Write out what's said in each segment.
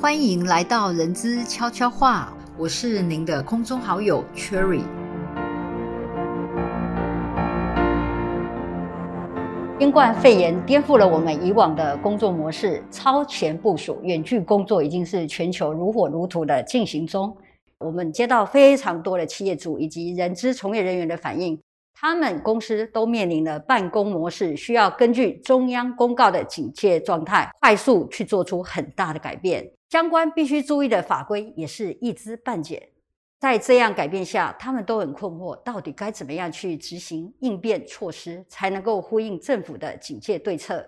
欢迎来到人资悄悄话，我是您的空中好友 Cherry。新冠肺炎颠覆了我们以往的工作模式，超前部署、远距工作已经是全球如火如荼的进行中。我们接到非常多的企业主以及人资从业人员的反映，他们公司都面临了办公模式需要根据中央公告的警戒状态，快速去做出很大的改变。相关必须注意的法规也是一知半解。在这样改变下，他们都很困惑，到底该怎么样去执行应变措施，才能够呼应政府的警戒对策，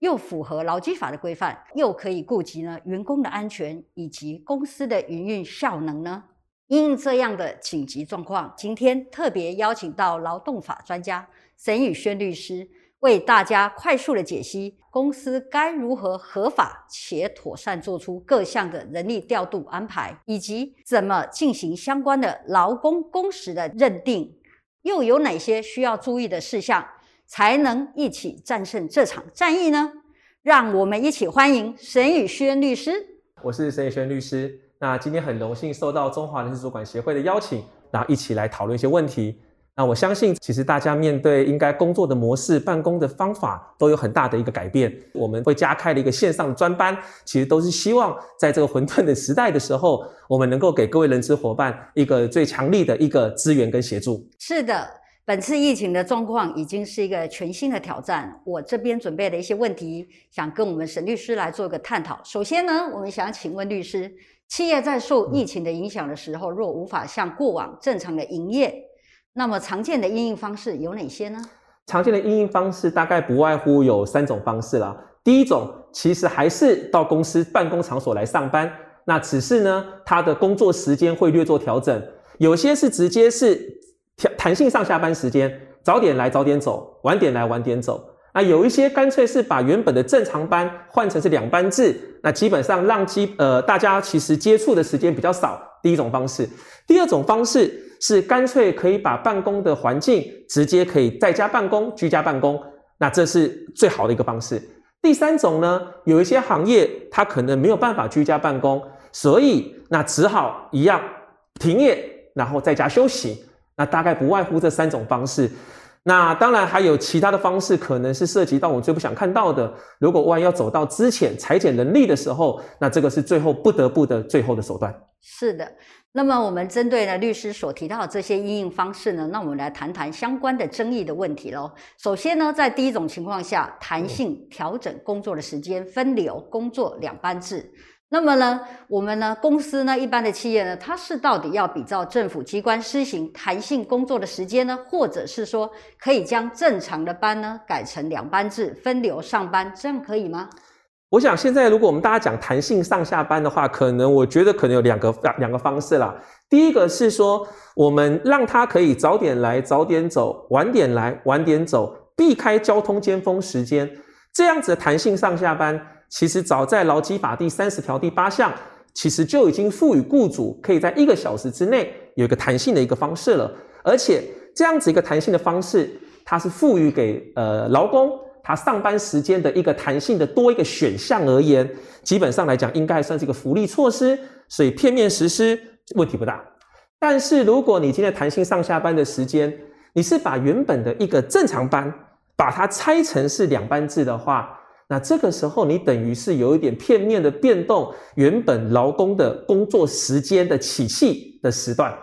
又符合劳基法的规范，又可以顾及呢员工的安全以及公司的营运效能呢？因这样的紧急状况，今天特别邀请到劳动法专家沈宇轩律师，为大家快速的解析公司该如何合法且妥善做出各项的人力调度安排，以及怎么进行相关的劳工工时的认定，又有哪些需要注意的事项，才能一起战胜这场战役呢？让我们一起欢迎沈宇轩律师。我是沈宇轩律师。那今天很荣幸受到中华人事主管协会的邀请，然后一起来讨论一些问题。那我相信，其实大家面对应该工作的模式、办公的方法都有很大的一个改变。我们会加开了一个线上专班，其实都是希望在这个混沌的时代的时候，我们能够给各位人资伙伴一个最强力的一个资源跟协助。是的，本次疫情的状况已经是一个全新的挑战。我这边准备了一些问题，想跟我们沈律师来做一个探讨。首先呢，我们想请问律师。企业在受疫情的影响的时候，若无法像过往正常的营业，那么常见的应用方式有哪些呢？常见的应用方式大概不外乎有三种方式啦。第一种其实还是到公司办公场所来上班，那只是呢，他的工作时间会略做调整，有些是直接是调弹性上下班时间，早点来早点走，晚点来晚点走。那有一些干脆是把原本的正常班换成是两班制，那基本上让基呃大家其实接触的时间比较少。第一种方式，第二种方式是干脆可以把办公的环境直接可以在家办公、居家办公，那这是最好的一个方式。第三种呢，有一些行业它可能没有办法居家办公，所以那只好一样停业，然后在家休息。那大概不外乎这三种方式。那当然还有其他的方式，可能是涉及到我最不想看到的。如果万一要走到资遣裁减能力的时候，那这个是最后不得不的最后的手段。是的，那么我们针对呢律师所提到的这些应用方式呢，那我们来谈谈相关的争议的问题喽。首先呢，在第一种情况下，弹性调整工作的时间，分流工作两班制。那么呢，我们呢，公司呢，一般的企业呢，它是到底要比照政府机关施行弹性工作的时间呢，或者是说可以将正常的班呢改成两班制分流上班，这样可以吗？我想现在如果我们大家讲弹性上下班的话，可能我觉得可能有两个两个方式啦。第一个是说，我们让他可以早点来早点走，晚点来晚点走，避开交通尖峰时间，这样子的弹性上下班。其实早在劳基法第三十条第八项，其实就已经赋予雇主可以在一个小时之内有一个弹性的一个方式了。而且这样子一个弹性的方式，它是赋予给呃劳工他上班时间的一个弹性的多一个选项而言，基本上来讲应该算是一个福利措施，所以片面实施问题不大。但是如果你今天弹性上下班的时间，你是把原本的一个正常班把它拆成是两班制的话，那这个时候，你等于是有一点片面的变动原本劳工的工作时间的起讫的时段。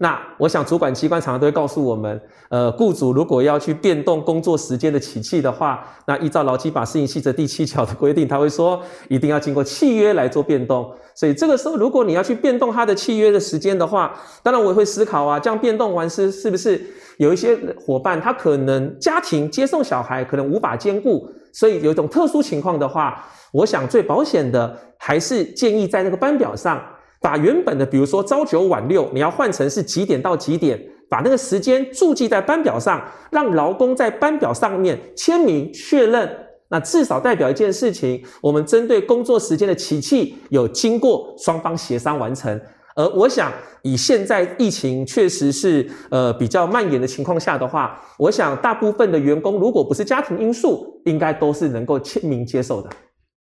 那我想，主管机关常常都会告诉我们，呃，雇主如果要去变动工作时间的起讫的话，那依照劳基法施行细则第七条的规定，他会说一定要经过契约来做变动。所以这个时候，如果你要去变动他的契约的时间的话，当然我也会思考啊，这样变动完是是不是有一些伙伴他可能家庭接送小孩可能无法兼顾。所以有一种特殊情况的话，我想最保险的还是建议在那个班表上，把原本的，比如说朝九晚六，你要换成是几点到几点，把那个时间注记在班表上，让劳工在班表上面签名确认，那至少代表一件事情，我们针对工作时间的起讫有经过双方协商完成。而我想，以现在疫情确实是呃比较蔓延的情况下的话，我想大部分的员工如果不是家庭因素，应该都是能够签名接受的。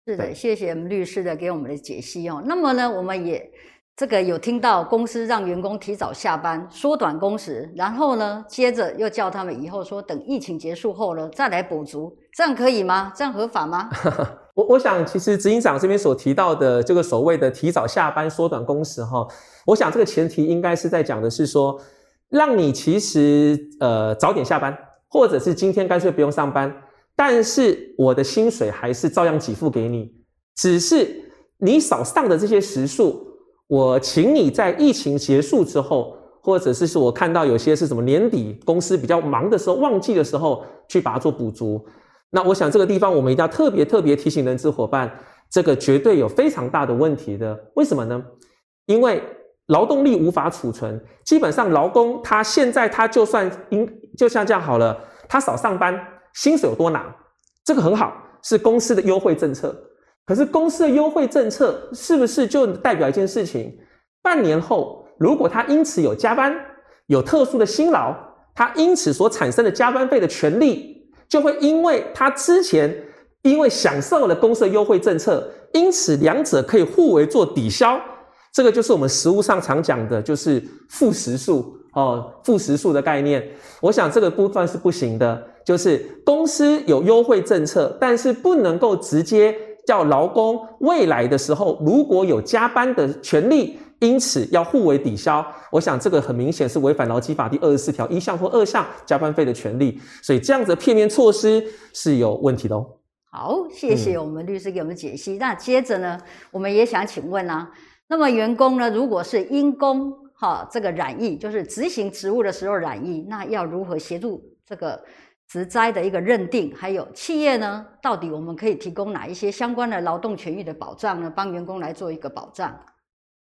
是的，对谢谢我们律师的给我们的解析哦。那么呢，我们也这个有听到公司让员工提早下班，缩短工时，然后呢，接着又叫他们以后说等疫情结束后呢再来补足，这样可以吗？这样合法吗？我我想，其实执行长这边所提到的这个所谓的提早下班、缩短工时哈，我想这个前提应该是在讲的是说，让你其实呃早点下班，或者是今天干脆不用上班，但是我的薪水还是照样给付给你，只是你少上的这些时数，我请你在疫情结束之后，或者是说我看到有些是什么年底公司比较忙的时候、旺季的时候去把它做补足。那我想这个地方我们一定要特别特别提醒人资伙伴，这个绝对有非常大的问题的。为什么呢？因为劳动力无法储存，基本上劳工他现在他就算应就像这样好了，他少上班，薪水有多拿，这个很好，是公司的优惠政策。可是公司的优惠政策是不是就代表一件事情？半年后，如果他因此有加班，有特殊的辛劳，他因此所产生的加班费的权利。就会因为他之前因为享受了公司的优惠政策，因此两者可以互为做抵消。这个就是我们实务上常讲的，就是负时数哦，负时数的概念。我想这个部分是不行的，就是公司有优惠政策，但是不能够直接叫劳工未来的时候如果有加班的权利。因此要互为抵消，我想这个很明显是违反劳基法第二十四条一项或二项加班费的权利，所以这样子的片面措施是有问题的哦。好，谢谢我们律师给我们解析。那接着呢，我们也想请问啊，那么员工呢，如果是因公哈这个染疫，就是执行职务的时候染疫，那要如何协助这个职灾的一个认定？还有企业呢，到底我们可以提供哪一些相关的劳动权益的保障呢？帮员工来做一个保障。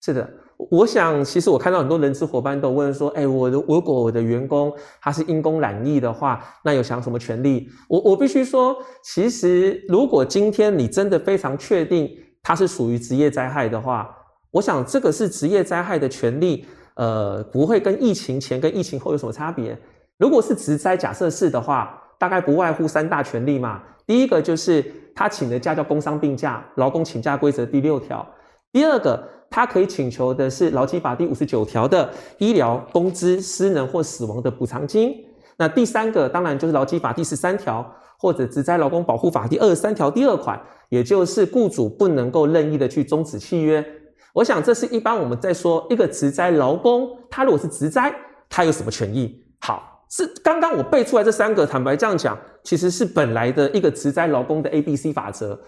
是的，我想其实我看到很多人资伙伴都问说，哎，我的如果我的员工他是因公染疫的话，那有享什么权利？我我必须说，其实如果今天你真的非常确定他是属于职业灾害的话，我想这个是职业灾害的权利，呃，不会跟疫情前跟疫情后有什么差别。如果是职灾，假设是的话，大概不外乎三大权利嘛。第一个就是他请的假叫工伤病假，劳工请假规则第六条。第二个。他可以请求的是劳基法第五十九条的医疗、工资、失能或死亡的补偿金。那第三个当然就是劳基法第十三条或者职灾劳工保护法第二十三条第二款，也就是雇主不能够任意的去终止契约。我想这是一般我们在说一个职灾劳工，他如果是职灾，他有什么权益？好，是刚刚我背出来这三个，坦白这样讲，其实是本来的一个职灾劳工的 A、B、C 法则。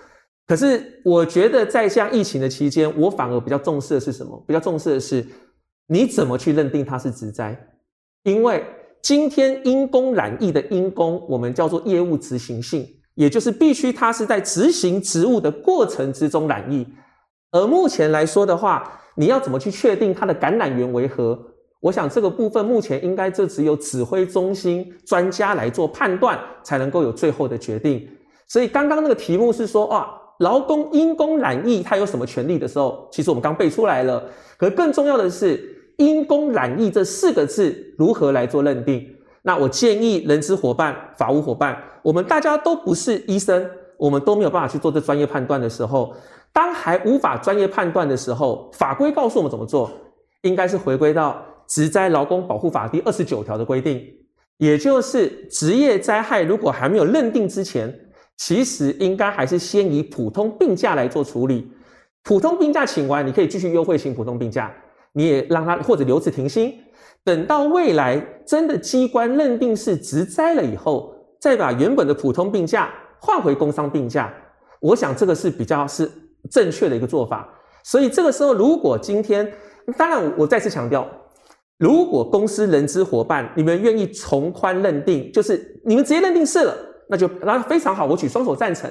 可是，我觉得在像疫情的期间，我反而比较重视的是什么？比较重视的是你怎么去认定它是职灾？因为今天因公染疫的因公，我们叫做业务执行性，也就是必须它是在执行职务的过程之中染疫。而目前来说的话，你要怎么去确定它的感染源为何？我想这个部分目前应该就只有指挥中心专家来做判断，才能够有最后的决定。所以刚刚那个题目是说，哇。劳工因公染疫，他有什么权利的时候，其实我们刚背出来了。可更重要的是，因公染疫这四个字如何来做认定？那我建议人资伙伴、法务伙伴，我们大家都不是医生，我们都没有办法去做这专业判断的时候，当还无法专业判断的时候，法规告诉我们怎么做，应该是回归到《职灾劳工保护法》第二十九条的规定，也就是职业灾害如果还没有认定之前。其实应该还是先以普通病假来做处理，普通病假请完，你可以继续优惠请普通病假，你也让他或者留职停薪，等到未来真的机关认定是职灾了以后，再把原本的普通病假换回工伤病假，我想这个是比较是正确的一个做法。所以这个时候，如果今天，当然我再次强调，如果公司人资伙伴你们愿意从宽认定，就是你们直接认定是了。那就那非常好，我举双手赞成。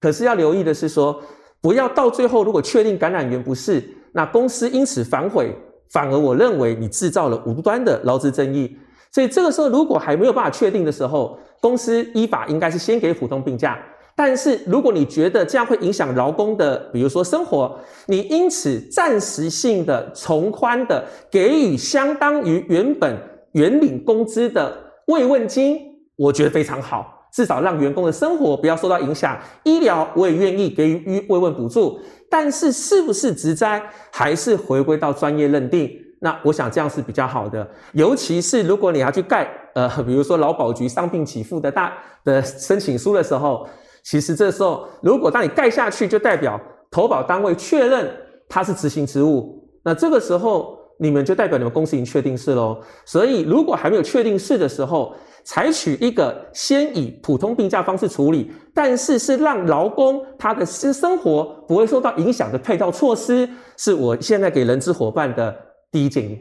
可是要留意的是说，不要到最后如果确定感染源不是，那公司因此反悔，反而我认为你制造了无端的劳资争议。所以这个时候如果还没有办法确定的时候，公司依法应该是先给普通病假。但是如果你觉得这样会影响劳工的，比如说生活，你因此暂时性的从宽的给予相当于原本原领工资的慰问金，我觉得非常好。至少让员工的生活不要受到影响。医疗我也愿意给予慰问补助，但是是不是职灾还是回归到专业认定？那我想这样是比较好的。尤其是如果你要去盖呃，比如说劳保局伤病给付的大的申请书的时候，其实这时候如果当你盖下去，就代表投保单位确认它是执行职务，那这个时候你们就代表你们公司已经确定是喽。所以如果还没有确定是的时候，采取一个先以普通病假方式处理，但是是让劳工他的私生活不会受到影响的配套措施，是我现在给人资伙伴的第一建议。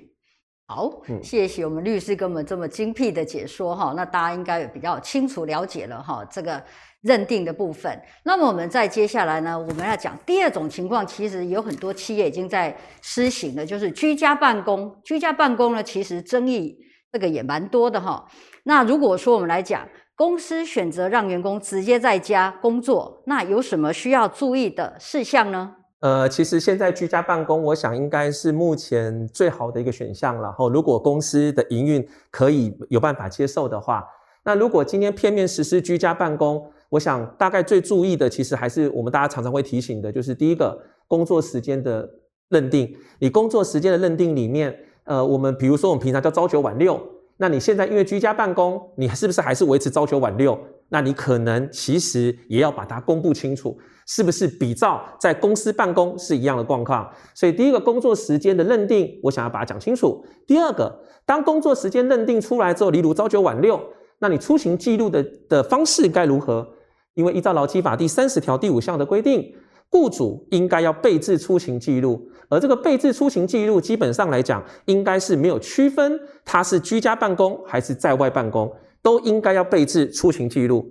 好，谢谢我们律师给我们这么精辟的解说哈，那大家应该也比较清楚了解了哈，这个认定的部分。那么我们再接下来呢，我们要讲第二种情况，其实有很多企业已经在施行了，就是居家办公。居家办公呢，其实争议这个也蛮多的哈。那如果说我们来讲，公司选择让员工直接在家工作，那有什么需要注意的事项呢？呃，其实现在居家办公，我想应该是目前最好的一个选项了。然后，如果公司的营运可以有办法接受的话，那如果今天片面实施居家办公，我想大概最注意的，其实还是我们大家常常会提醒的，就是第一个工作时间的认定。你工作时间的认定里面，呃，我们比如说我们平常叫朝九晚六。那你现在因为居家办公，你是不是还是维持朝九晚六？那你可能其实也要把它公布清楚，是不是比照在公司办公是一样的状况？所以第一个工作时间的认定，我想要把它讲清楚。第二个，当工作时间认定出来之后，例如朝九晚六，那你出行记录的的方式该如何？因为依照劳基法第三十条第五项的规定。雇主应该要备置出行记录，而这个备置出行记录基本上来讲，应该是没有区分他是居家办公还是在外办公，都应该要备置出行记录，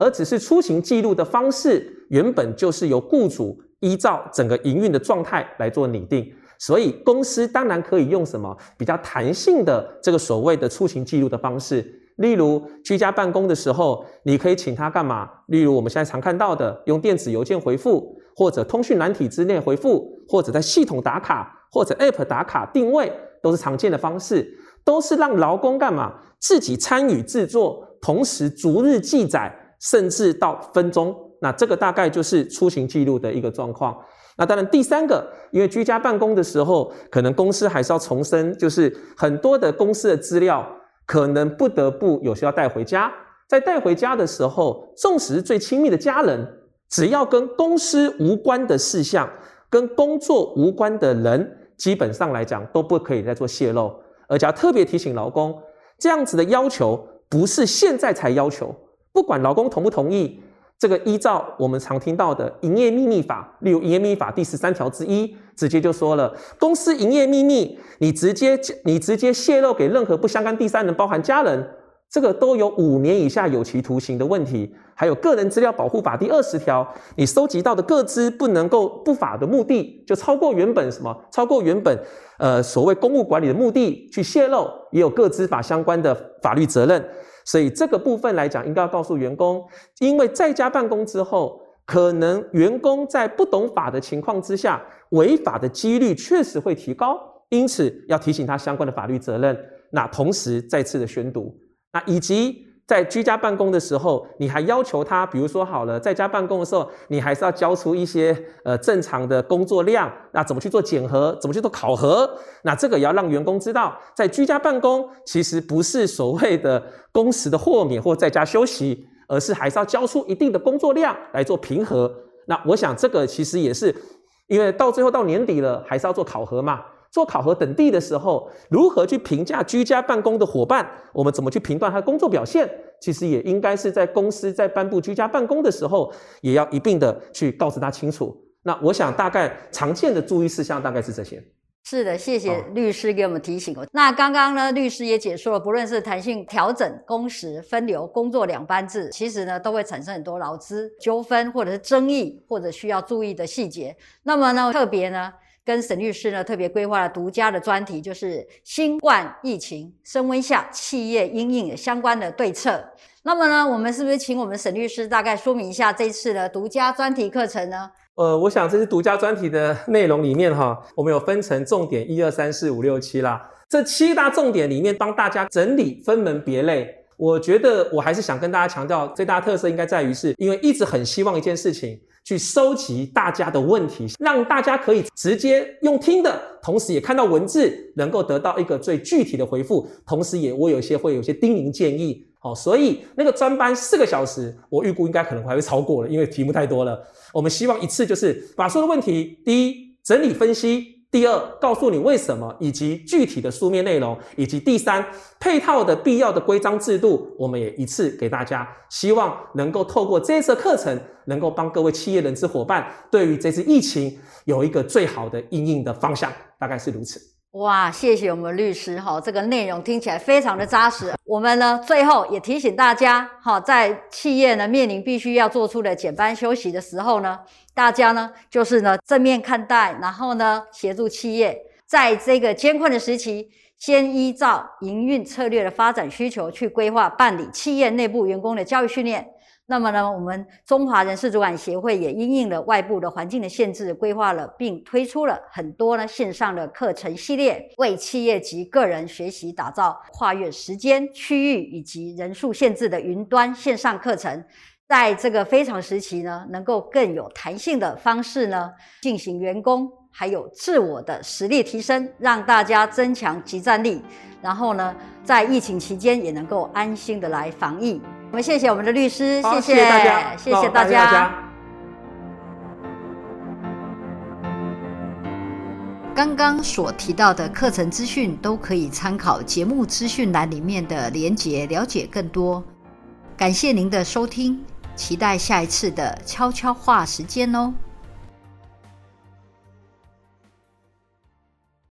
而只是出行记录的方式，原本就是由雇主依照整个营运的状态来做拟定，所以公司当然可以用什么比较弹性的这个所谓的出行记录的方式。例如居家办公的时候，你可以请他干嘛？例如我们现在常看到的，用电子邮件回复，或者通讯软体之内回复，或者在系统打卡，或者 App 打卡定位，都是常见的方式，都是让劳工干嘛？自己参与制作，同时逐日记载，甚至到分钟。那这个大概就是出行记录的一个状况。那当然，第三个，因为居家办公的时候，可能公司还是要重申，就是很多的公司的资料。可能不得不有需要带回家，在带回家的时候，纵使是最亲密的家人，只要跟公司无关的事项、跟工作无关的人，基本上来讲都不可以再做泄露。而且要特别提醒劳工，这样子的要求不是现在才要求，不管劳工同不同意。这个依照我们常听到的营业秘密法，例如营业秘密法第十三条之一，直接就说了，公司营业秘密，你直接你直接泄露给任何不相干第三人，包含家人，这个都有五年以下有期徒刑的问题。还有个人资料保护法第二十条，你收集到的个资不能够不法的目的，就超过原本什么，超过原本呃所谓公务管理的目的去泄露，也有个资法相关的法律责任。所以这个部分来讲，应该要告诉员工，因为在家办公之后，可能员工在不懂法的情况之下，违法的几率确实会提高，因此要提醒他相关的法律责任。那同时再次的宣读，那以及。在居家办公的时候，你还要求他，比如说好了，在家办公的时候，你还是要交出一些呃正常的工作量。那怎么去做检核？怎么去做考核？那这个也要让员工知道，在居家办公其实不是所谓的工时的豁免或在家休息，而是还是要交出一定的工作量来做平和。那我想这个其实也是，因为到最后到年底了，还是要做考核嘛。做考核等地的时候，如何去评价居家办公的伙伴？我们怎么去评断他的工作表现？其实也应该是在公司在颁布居家办公的时候，也要一并的去告诉他清楚。那我想大概常见的注意事项大概是这些。是的，谢谢律师给我们提醒哦。那刚刚呢，律师也解说了，不论是弹性调整工时、分流工作两班制，其实呢都会产生很多劳资纠纷，或者是争议，或者需要注意的细节。那么呢，特别呢。跟沈律师呢特别规划了独家的专题，就是新冠疫情升温下企业应应相关的对策。那么呢，我们是不是请我们沈律师大概说明一下这次的独家专题课程呢？呃，我想这次独家专题的内容里面哈，我们有分成重点一二三四五六七啦，这七大重点里面帮大家整理分门别类。我觉得我还是想跟大家强调，最大特色应该在于是，因为一直很希望一件事情，去收集大家的问题，让大家可以直接用听的，同时也看到文字，能够得到一个最具体的回复，同时也我有些会有些叮咛建议。好，所以那个专班四个小时，我预估应该可能还会超过了，因为题目太多了。我们希望一次就是把所有的问题，第一整理分析，第二告诉你为什么，以及具体的书面内容，以及第三配套的必要的规章制度，我们也一次给大家。希望能够透过这次课程，能够帮各位企业人资伙伴，对于这次疫情有一个最好的应应的方向，大概是如此。哇，谢谢我们律师哈，这个内容听起来非常的扎实。我们呢，最后也提醒大家哈，在企业呢面临必须要做出的减班休息的时候呢，大家呢就是呢正面看待，然后呢协助企业在这个艰困的时期，先依照营运策略的发展需求去规划办理企业内部员工的教育训练。那么呢，我们中华人事主管协会也因应了外部的环境的限制，规划了并推出了很多呢线上的课程系列，为企业及个人学习打造跨越时间、区域以及人数限制的云端线上课程，在这个非常时期呢，能够更有弹性的方式呢进行员工还有自我的实力提升，让大家增强集战力，然后呢，在疫情期间也能够安心的来防疫。我们谢谢我们的律师，谢谢大家，谢谢大家。刚刚所提到的课程资讯都可以参考节目资讯栏里面的连结，了解更多。感谢您的收听，期待下一次的悄悄话时间哦。